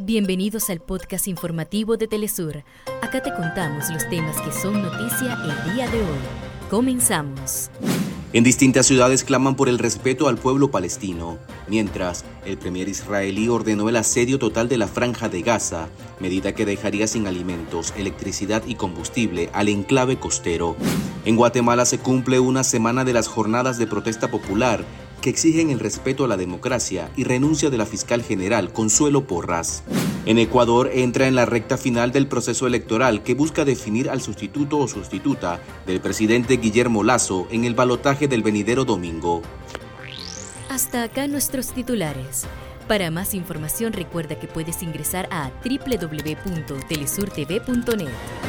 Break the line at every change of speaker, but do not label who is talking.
Bienvenidos al podcast informativo de Telesur. Acá te contamos los temas que son noticia el día de hoy. Comenzamos.
En distintas ciudades claman por el respeto al pueblo palestino, mientras el premier israelí ordenó el asedio total de la franja de Gaza, medida que dejaría sin alimentos, electricidad y combustible al enclave costero. En Guatemala se cumple una semana de las jornadas de protesta popular que exigen el respeto a la democracia y renuncia de la fiscal general Consuelo Porras. En Ecuador entra en la recta final del proceso electoral que busca definir al sustituto o sustituta del presidente Guillermo Lazo en el balotaje del venidero domingo.
Hasta acá nuestros titulares. Para más información recuerda que puedes ingresar a www.telesurtv.net.